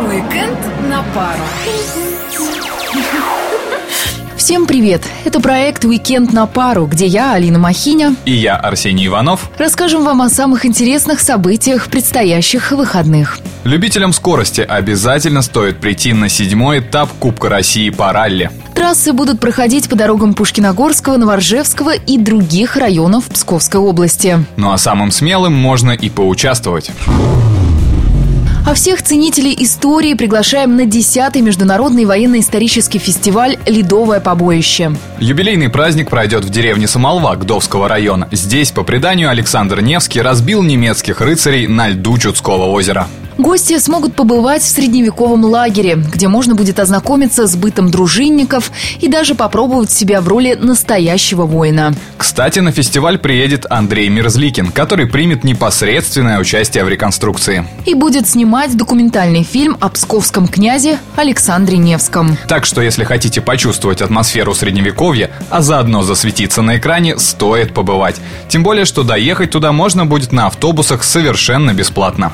Уикенд на пару. Всем привет! Это проект «Уикенд на пару», где я, Алина Махиня, И я, Арсений Иванов. расскажем вам о самых интересных событиях предстоящих выходных. Любителям скорости обязательно стоит прийти на седьмой этап Кубка России по ралли. Трассы будут проходить по дорогам Пушкиногорского, Новоржевского и других районов Псковской области. Ну а самым смелым можно и поучаствовать. А всех ценителей истории приглашаем на 10-й международный военно-исторический фестиваль «Ледовое побоище». Юбилейный праздник пройдет в деревне Самолва Гдовского района. Здесь, по преданию, Александр Невский разбил немецких рыцарей на льду Чудского озера. Гости смогут побывать в средневековом лагере, где можно будет ознакомиться с бытом дружинников и даже попробовать себя в роли настоящего воина. Кстати, на фестиваль приедет Андрей Мерзликин, который примет непосредственное участие в реконструкции. И будет снимать документальный фильм о псковском князе Александре Невском. Так что, если хотите почувствовать атмосферу средневековья, а заодно засветиться на экране, стоит побывать. Тем более, что доехать туда можно будет на автобусах совершенно бесплатно.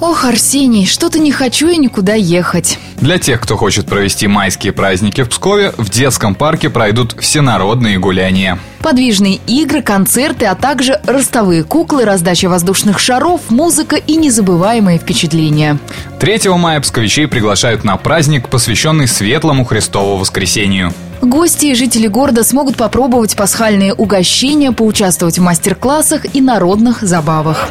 Ох, Арсений, что-то не хочу я никуда ехать. Для тех, кто хочет провести майские праздники в Пскове, в детском парке пройдут всенародные гуляния. Подвижные игры, концерты, а также ростовые куклы, раздача воздушных шаров, музыка и незабываемые впечатления. 3 мая псковичей приглашают на праздник, посвященный Светлому Христову Воскресению. Гости и жители города смогут попробовать пасхальные угощения, поучаствовать в мастер-классах и народных забавах.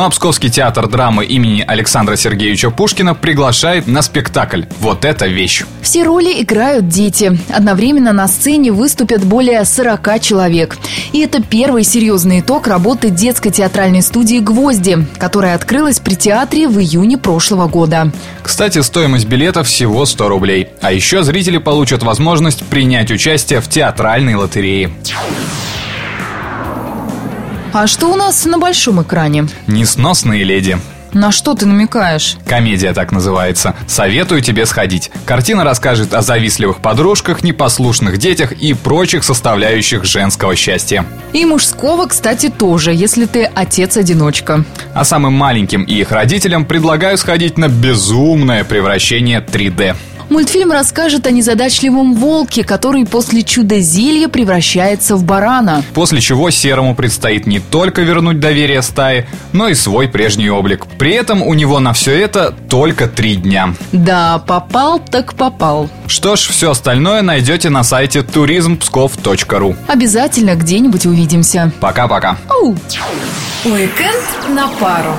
А Псковский театр драмы имени Александра Сергеевича Пушкина приглашает на спектакль «Вот эта вещь». Все роли играют дети. Одновременно на сцене выступят более 40 человек. И это первый серьезный итог работы детской театральной студии «Гвозди», которая открылась при театре в июне прошлого года. Кстати, стоимость билета всего 100 рублей. А еще зрители получат возможность принять участие в театральной лотерее. А что у нас на большом экране? «Несносные леди». На что ты намекаешь? Комедия так называется. Советую тебе сходить. Картина расскажет о завистливых подружках, непослушных детях и прочих составляющих женского счастья. И мужского, кстати, тоже, если ты отец-одиночка. А самым маленьким и их родителям предлагаю сходить на безумное превращение 3D. Мультфильм расскажет о незадачливом волке, который после чуда-зелья превращается в барана. После чего Серому предстоит не только вернуть доверие стаи, но и свой прежний облик. При этом у него на все это только три дня. Да, попал так попал. Что ж, все остальное найдете на сайте туризмпсков.ру. Обязательно где-нибудь увидимся. Пока-пока. Уикенд на пару.